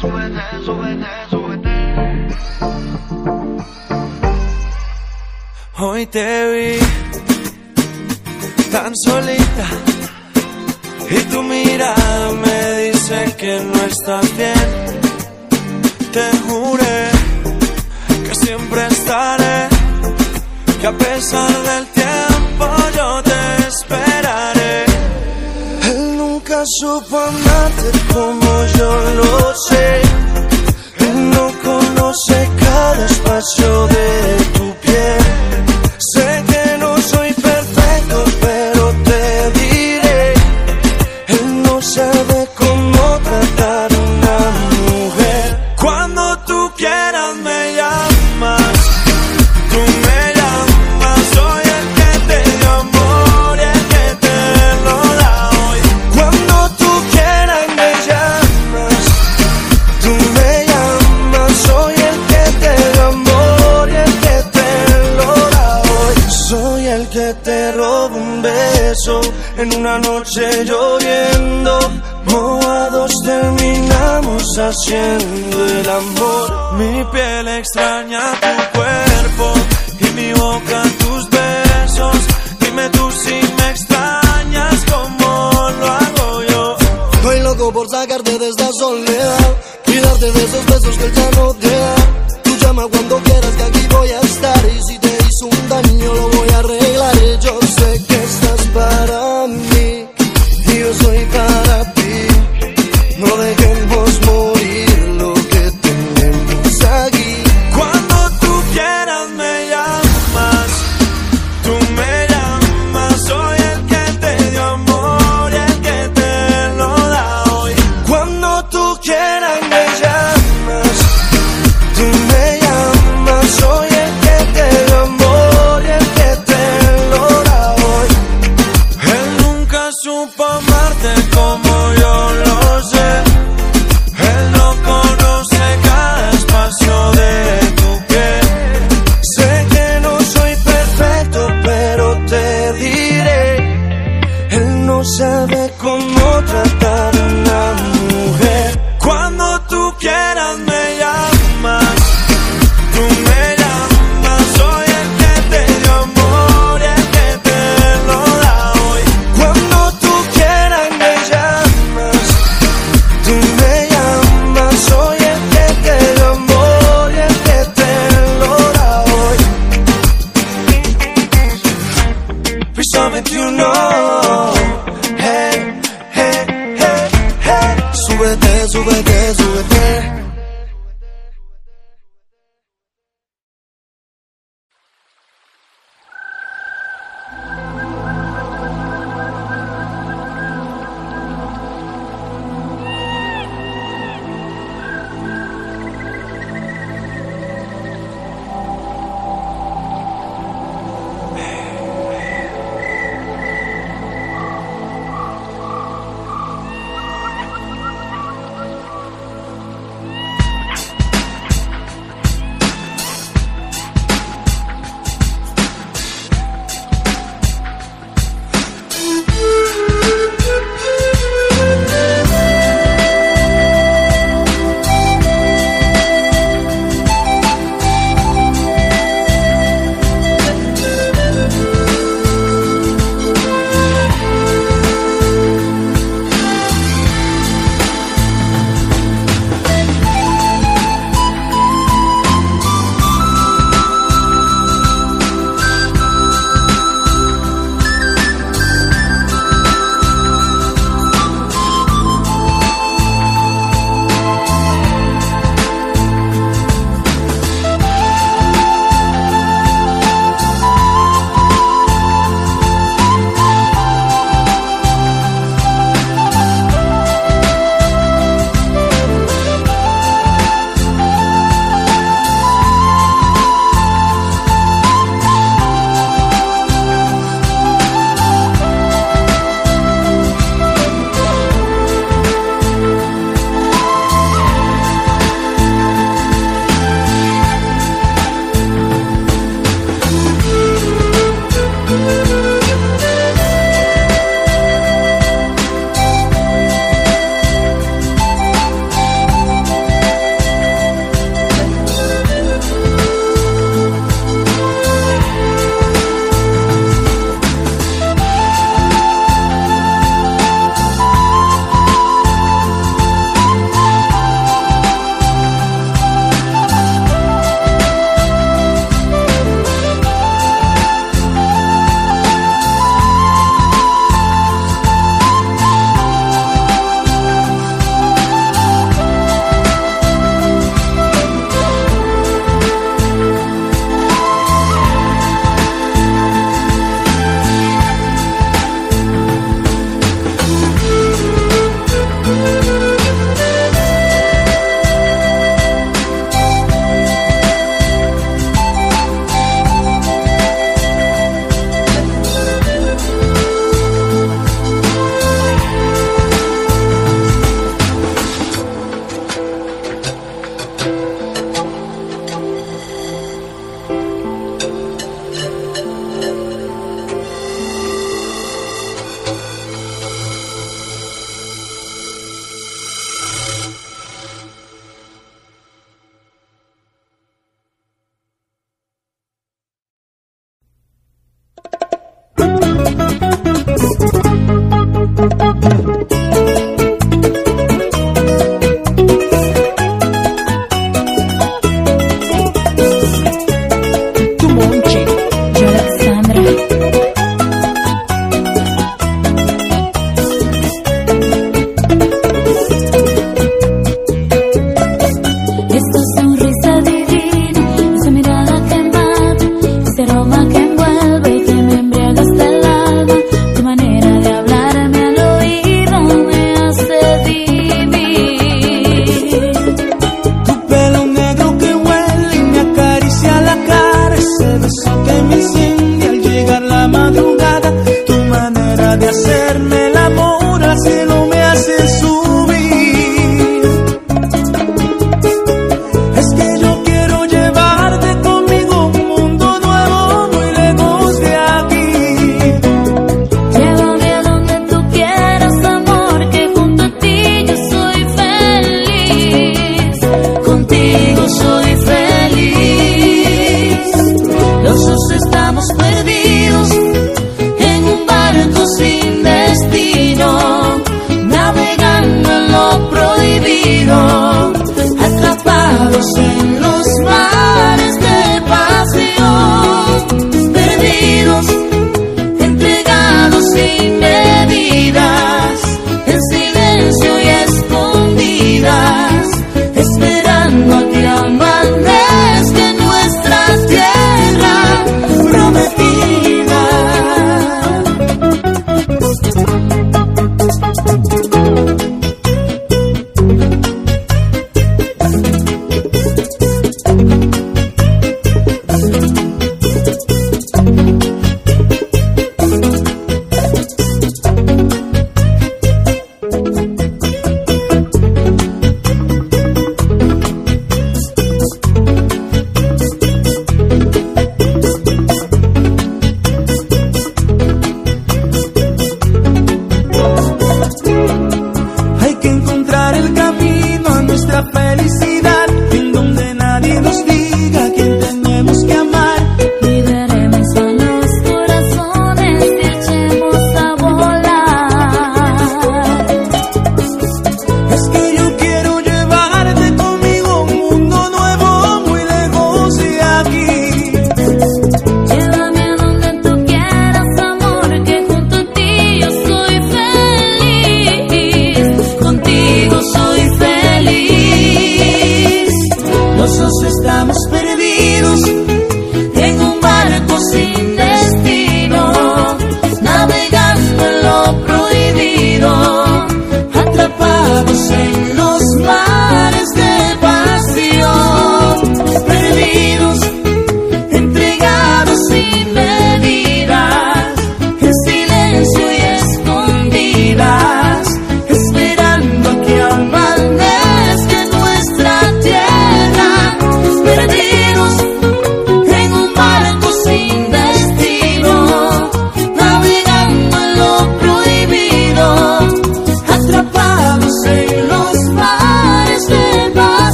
Súbete, súbete, súbete. Hoy te vi tan solita y tu mirada me dice que no estás bien. Te juré que siempre estaré, que a pesar del tiempo yo te esperaré supo como yo lo sé. Él no conoce cada espacio de tu piel. haciendo el amor. Mi piel extraña tu cuerpo y mi boca tus besos. Dime tú si me extrañas como lo hago yo. Estoy loco por sacarte de esta soledad, cuidarte de esos besos que el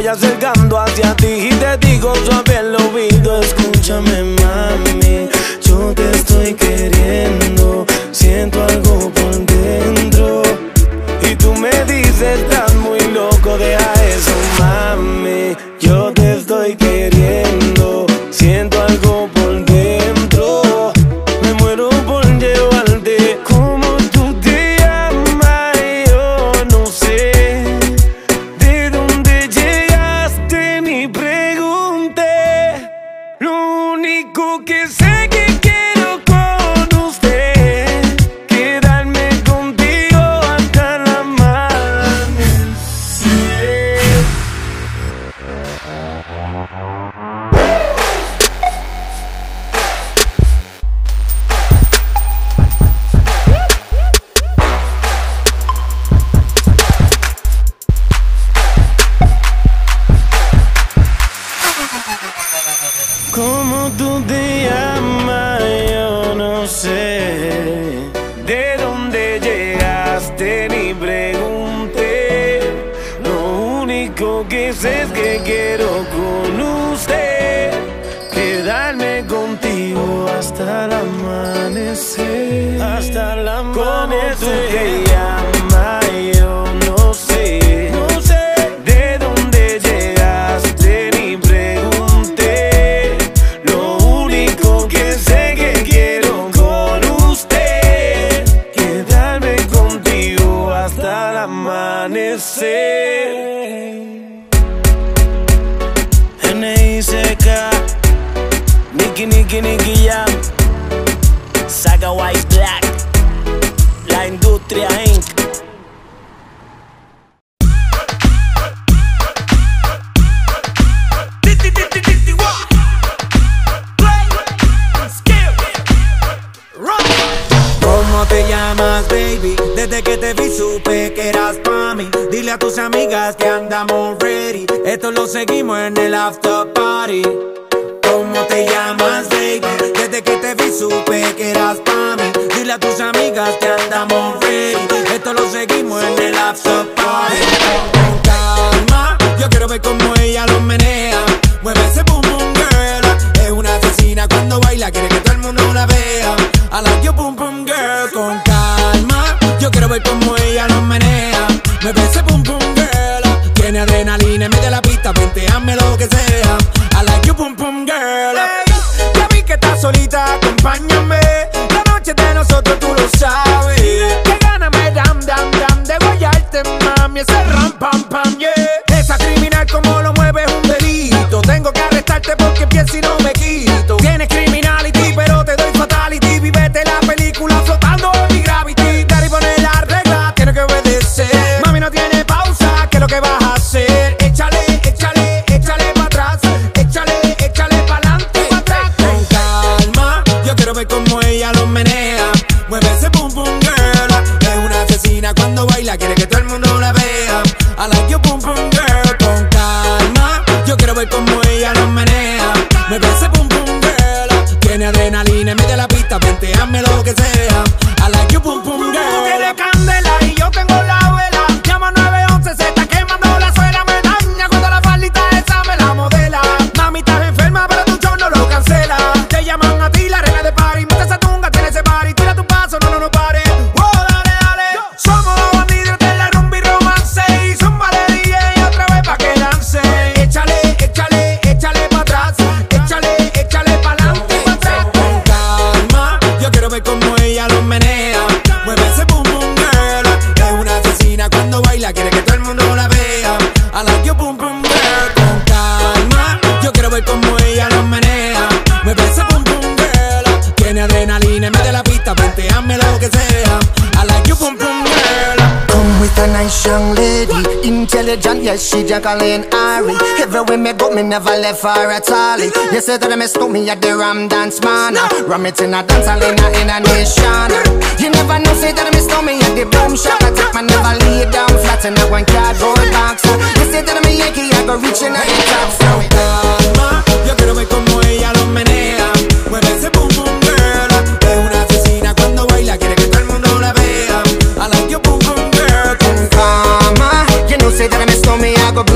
voy acercando hacia ti y te digo suave el oído, escúchame me Jacqueline Ari. way me go, me never left for a tally. You said that I miss me at the Ram Dance Man. Ram it in a dance hall in a, nation. You never know, say that I miss me at the boom shop. I take my never lay down flat in a one cardboard box. You say that I'm a Yankee, I go reaching out the top. So, Mama, yo quiero ver como ella lo menea. say that I miss on me, I go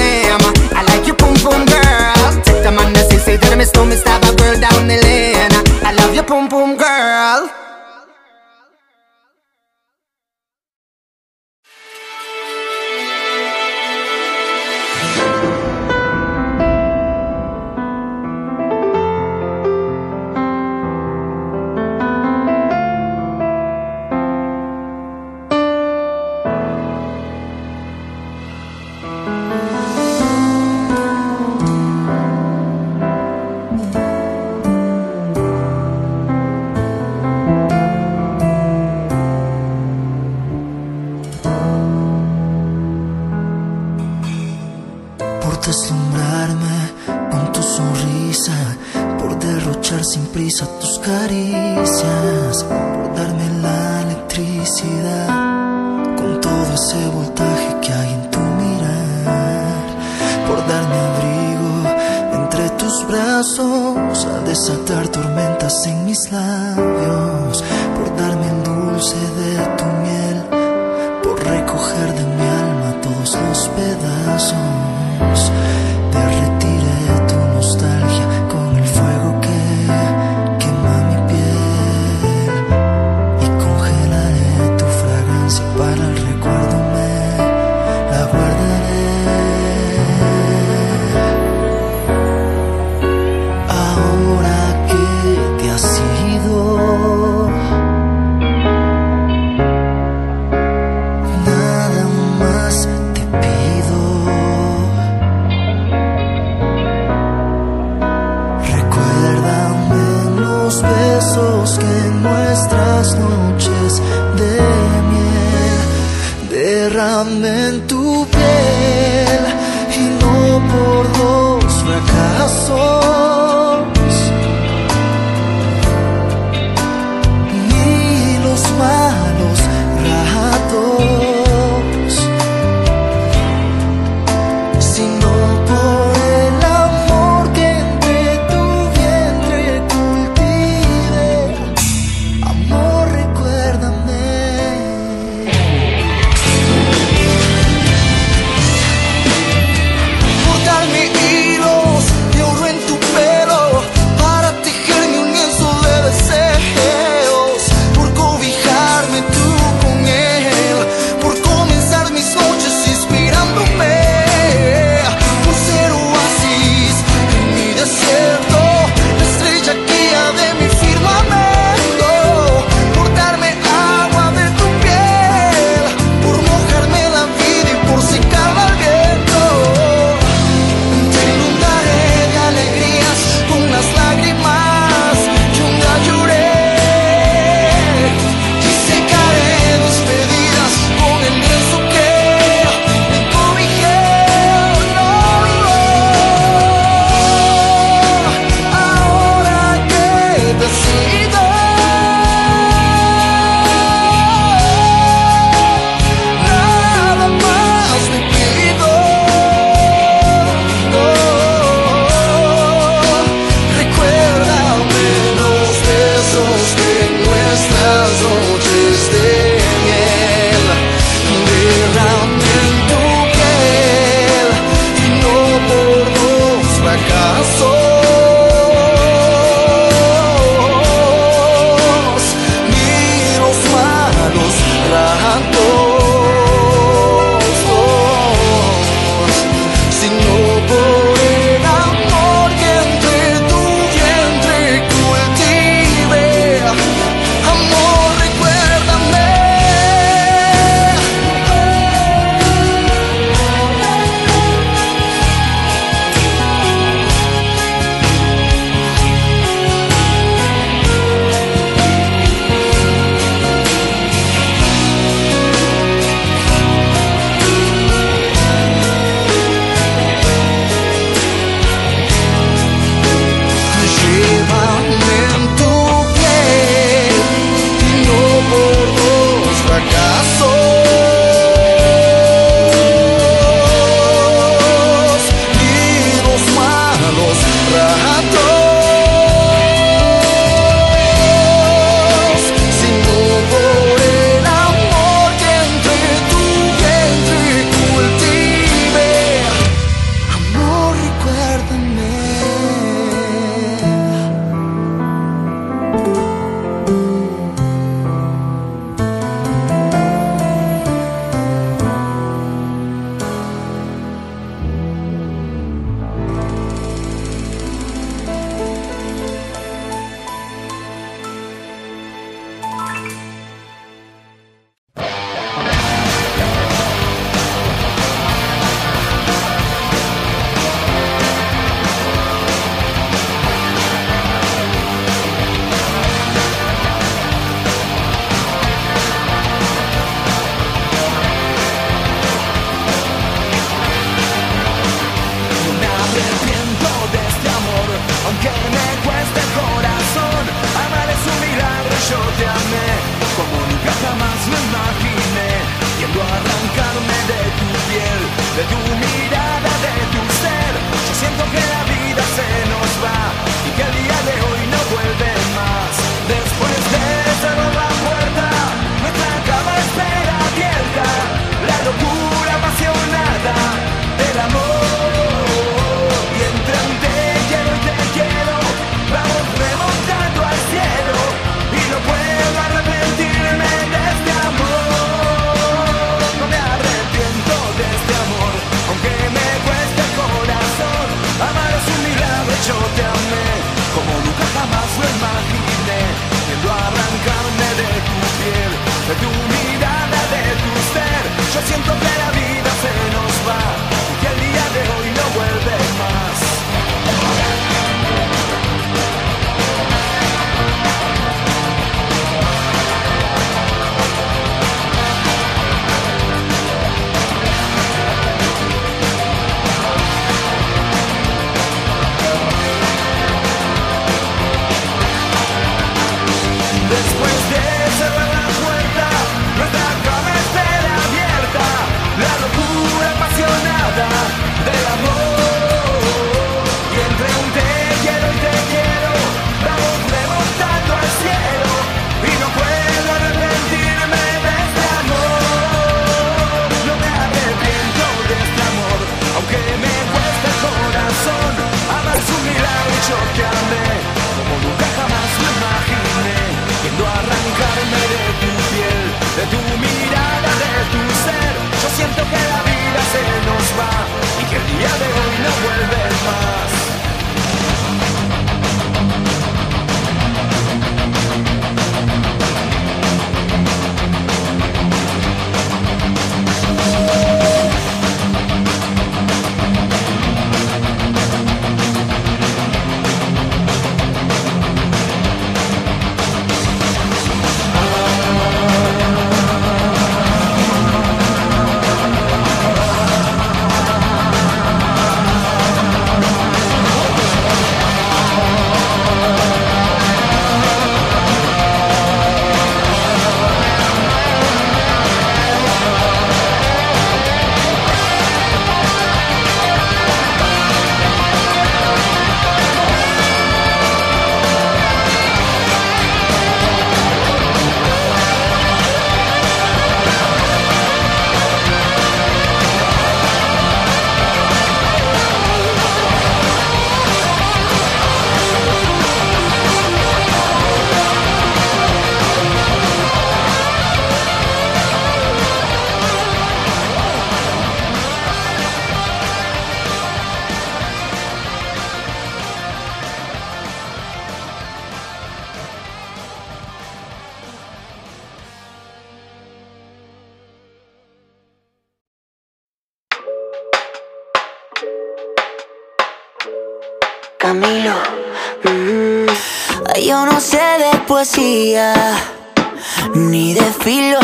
pedaços.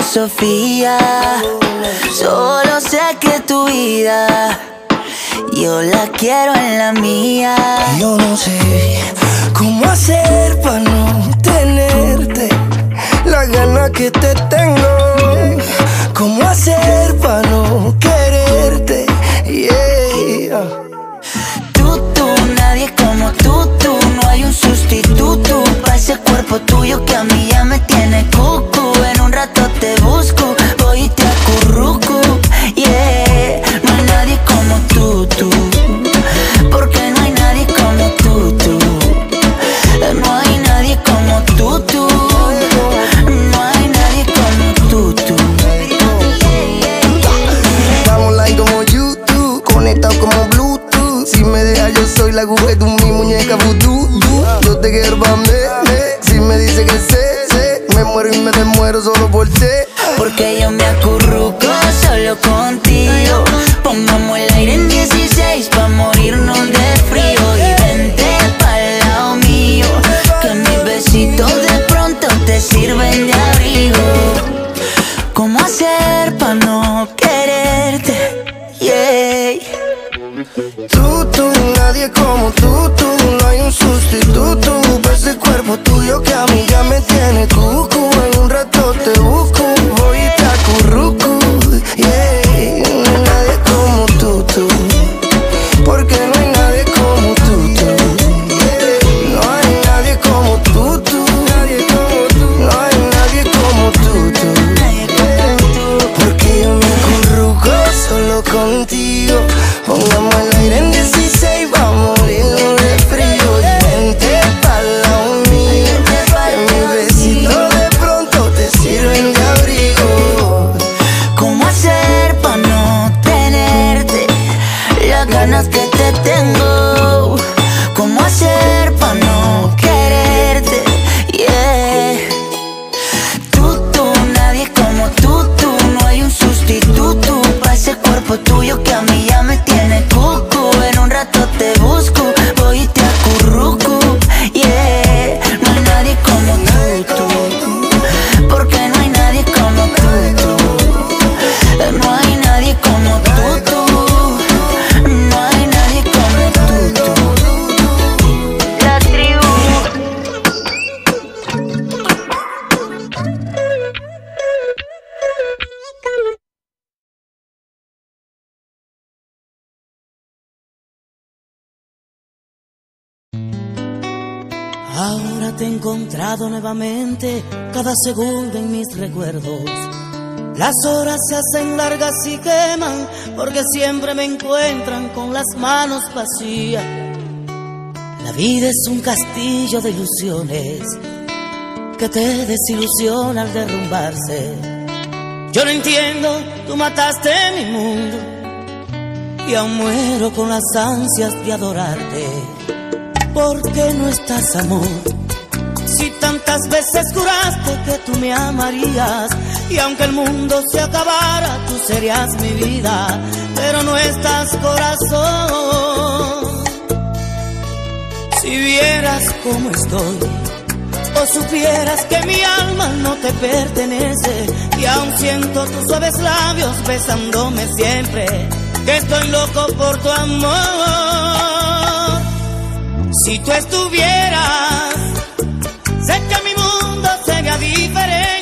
filosofía. Solo sé que tu vida yo la quiero en la mía. Yo no sé cómo hacer para no tenerte la gana que te tengo. ¿Cómo hacer para no quererte? Yeah. Tú, tú, nadie como tú, tú. No hay un sustituto para ese cuerpo tuyo que a mí ya me tiene cuco. Cada segundo en mis recuerdos. Las horas se hacen largas y queman, porque siempre me encuentran con las manos vacías. La vida es un castillo de ilusiones que te desilusiona al derrumbarse. Yo no entiendo, tú mataste mi mundo y aún muero con las ansias de adorarte. ¿Por qué no estás, amor? Si tantas veces juraste que tú me amarías y aunque el mundo se acabara, tú serías mi vida, pero no estás, corazón. Si vieras cómo estoy, o supieras que mi alma no te pertenece y aún siento tus suaves labios besándome siempre, que estoy loco por tu amor. Si tú estuvieras, sé que mi mundo sería diferente.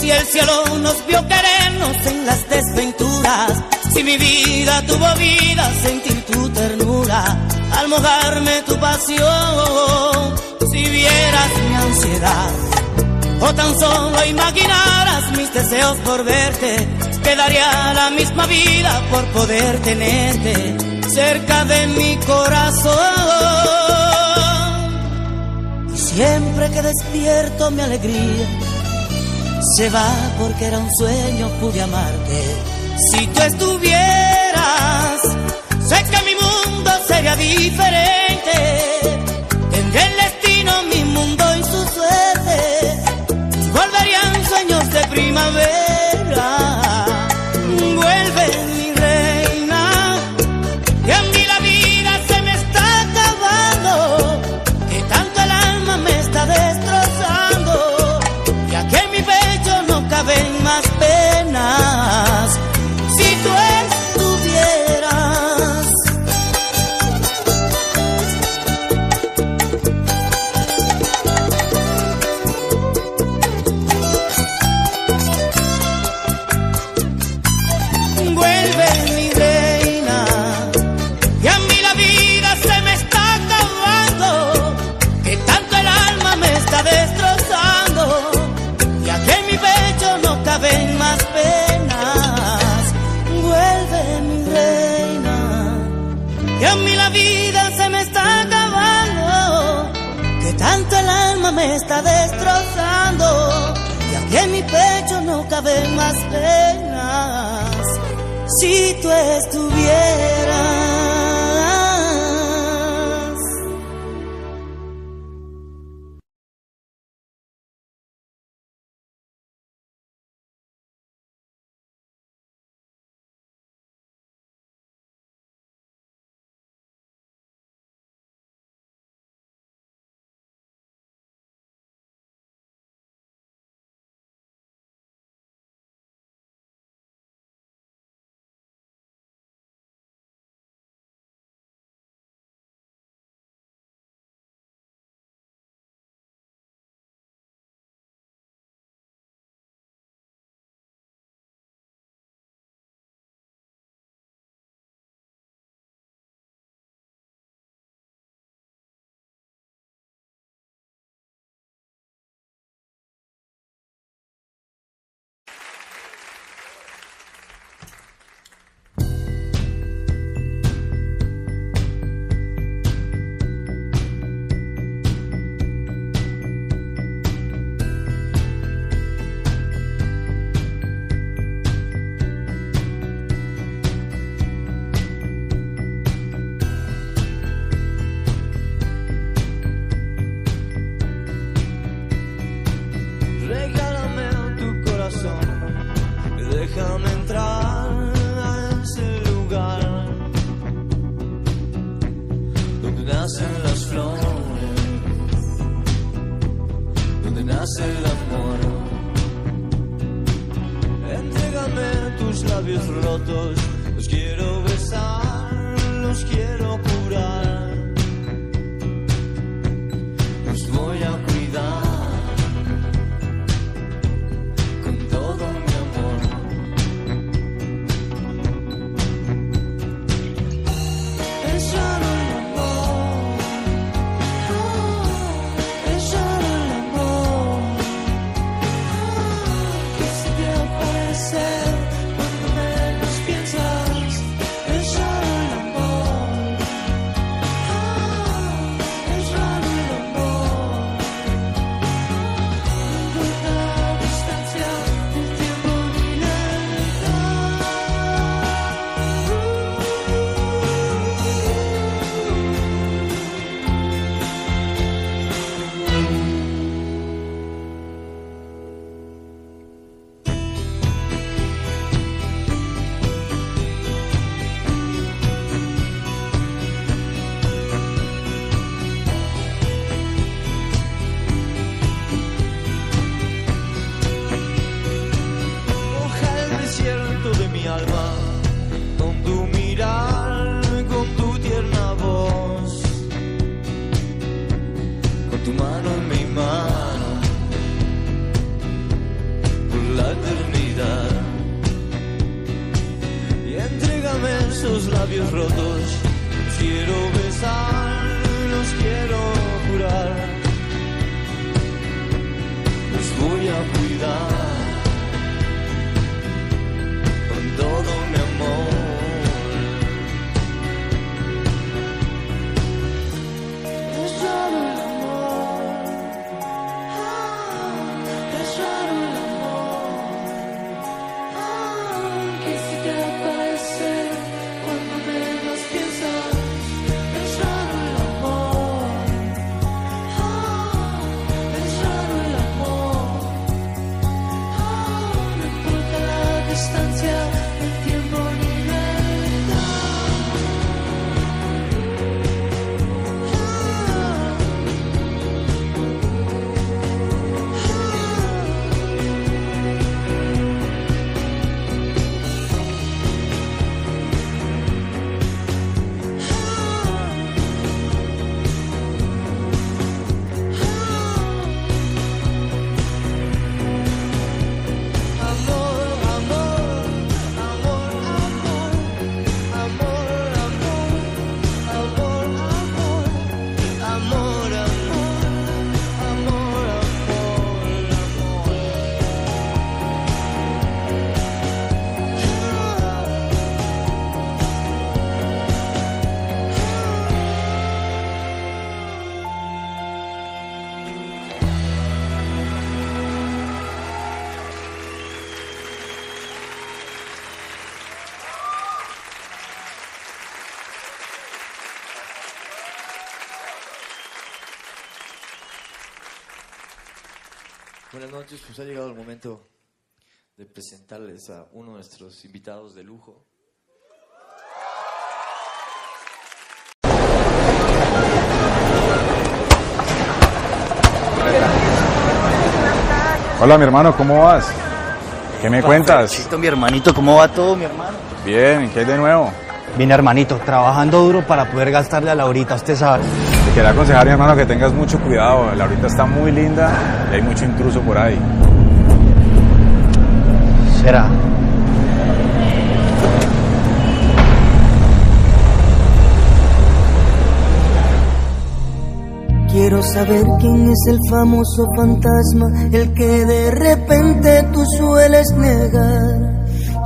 Si el cielo nos vio querernos en las desventuras, si mi vida tuvo vida, sentir tu ternura, al mojarme tu pasión, si vieras mi ansiedad, o tan solo imaginaras mis deseos por verte, quedaría la misma vida por poder tenerte cerca de mi corazón. Siempre que despierto mi alegría se va porque era un sueño, pude amarte. Si tú estuvieras, sé que mi mundo sería diferente. Tendría el destino, mi mundo y su suerte. Volverían sueños de primavera. Caben más penas. Si tú estuvieras. Regálame tu corazón, déjame entrar a ese lugar donde nacen las flores, donde nace el amor. Entrégame tus labios rotos, los quiero besar, los quiero Buenas noches, pues ha llegado el momento de presentarles a uno de nuestros invitados de lujo. Hola mi hermano, ¿cómo vas? ¿Qué me cuentas? Chito, mi hermanito, ¿cómo va todo, mi hermano? Bien, ¿qué hay de nuevo? Bien, hermanito, trabajando duro para poder gastarle a Laurita, usted sabe. Te quería aconsejar mi hermano que tengas mucho cuidado. La ahorita está muy linda y hay mucho intruso por ahí. Será. Quiero saber quién es el famoso fantasma, el que de repente tú sueles negar.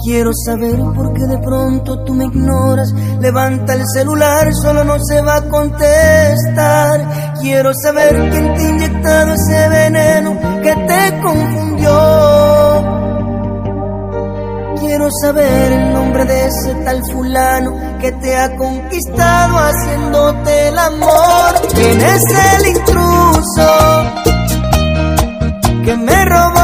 Quiero saber por qué de pronto tú me ignoras. Levanta el celular, solo no se va a contestar. Quiero saber quién te ha inyectado ese veneno que te confundió. Quiero saber el nombre de ese tal fulano que te ha conquistado haciéndote el amor. ¿Quién es el intruso que me robó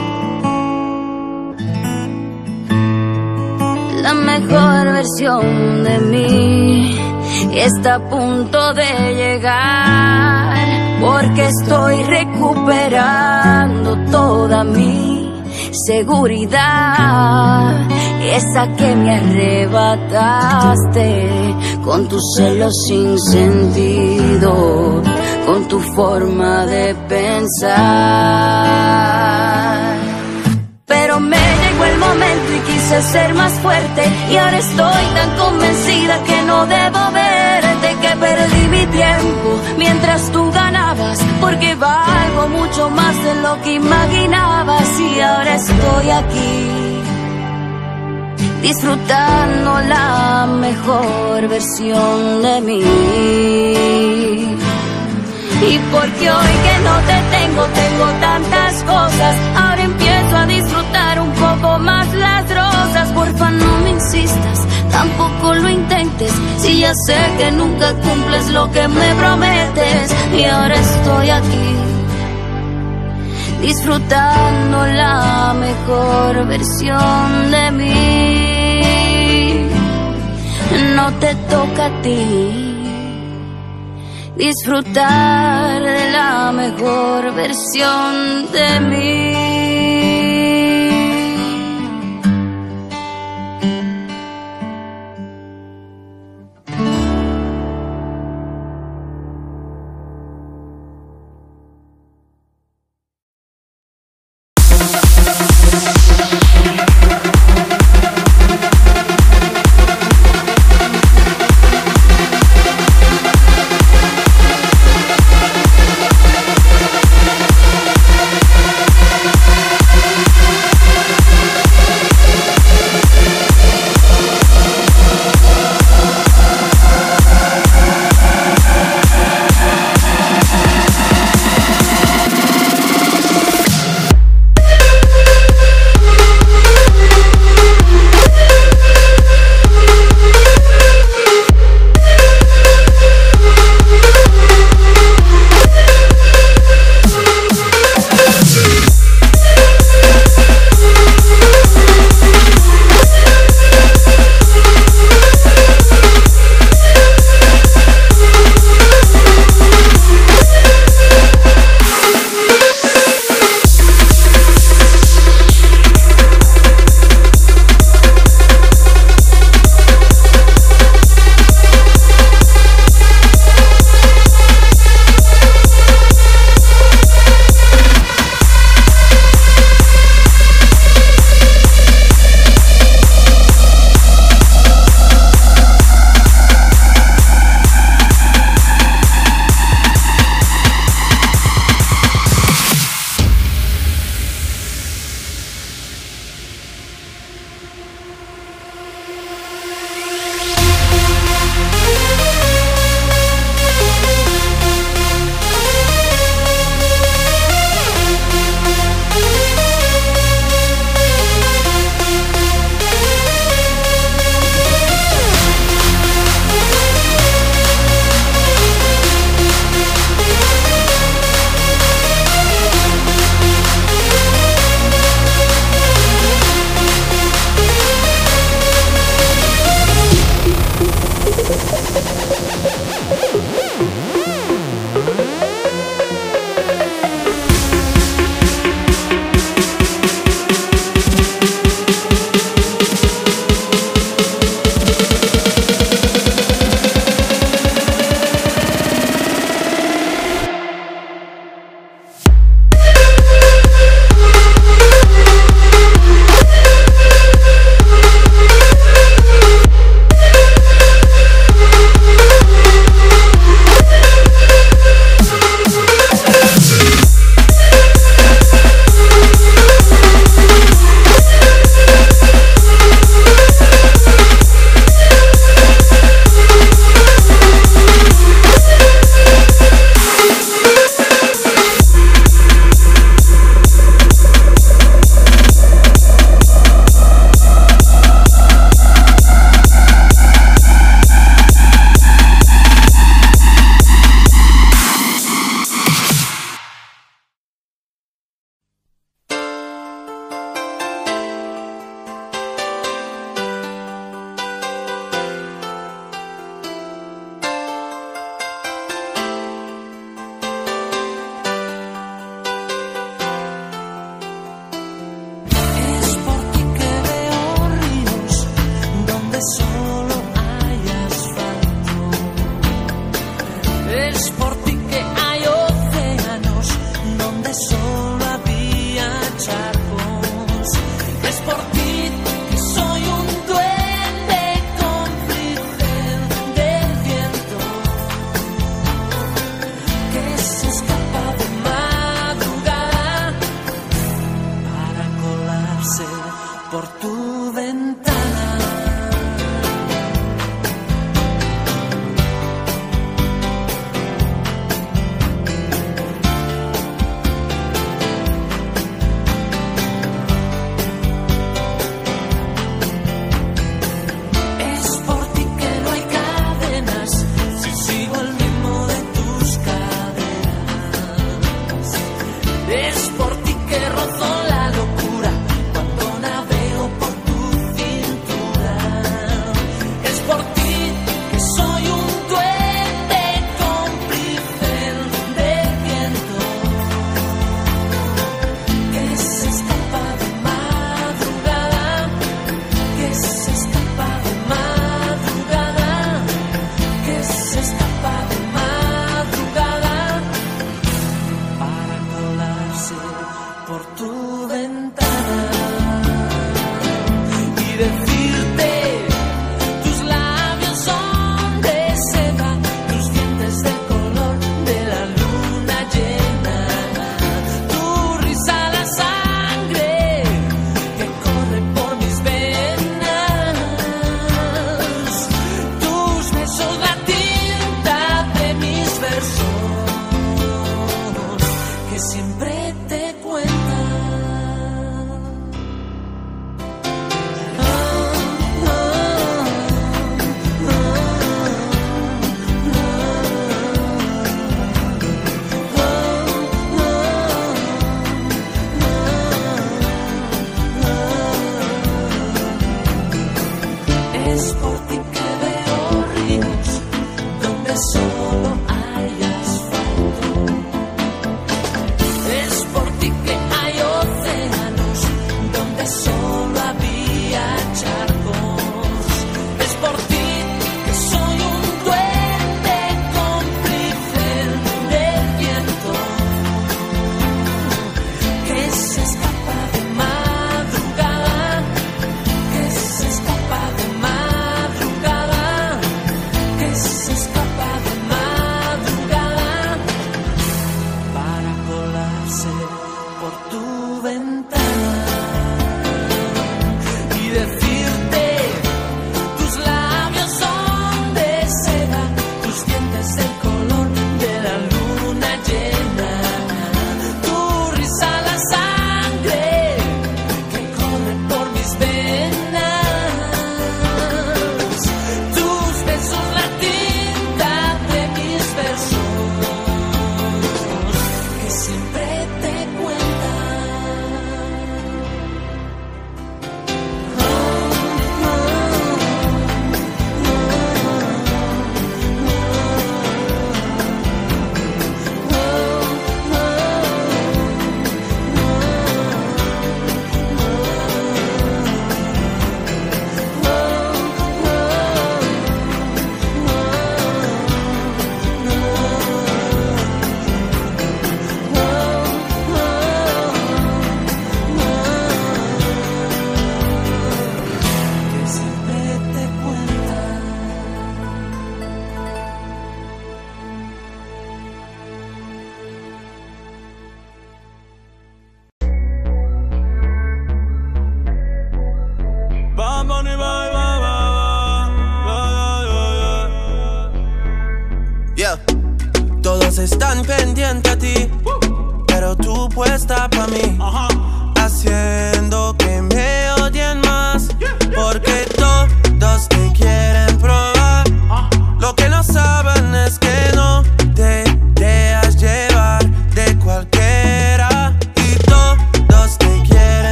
Mejor versión de mí está a punto de llegar porque estoy recuperando toda mi seguridad. Esa que me arrebataste con tu celo sin sentido con tu forma de pensar quise ser más fuerte y ahora estoy tan convencida que no debo verte que perdí mi tiempo mientras tú ganabas porque valgo mucho más de lo que imaginabas y ahora estoy aquí disfrutando la mejor versión de mí. Y porque hoy que no te tengo, tengo tantas cosas. Ahora empiezo a disfrutar un poco más las rosas. No me insistas, tampoco lo intentes. Si ya sé que nunca cumples lo que me prometes. Y ahora estoy aquí, disfrutando la mejor versión de mí. No te toca a ti disfrutar de la mejor versión de mí.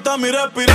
Todo lo mío hasta mi respirar.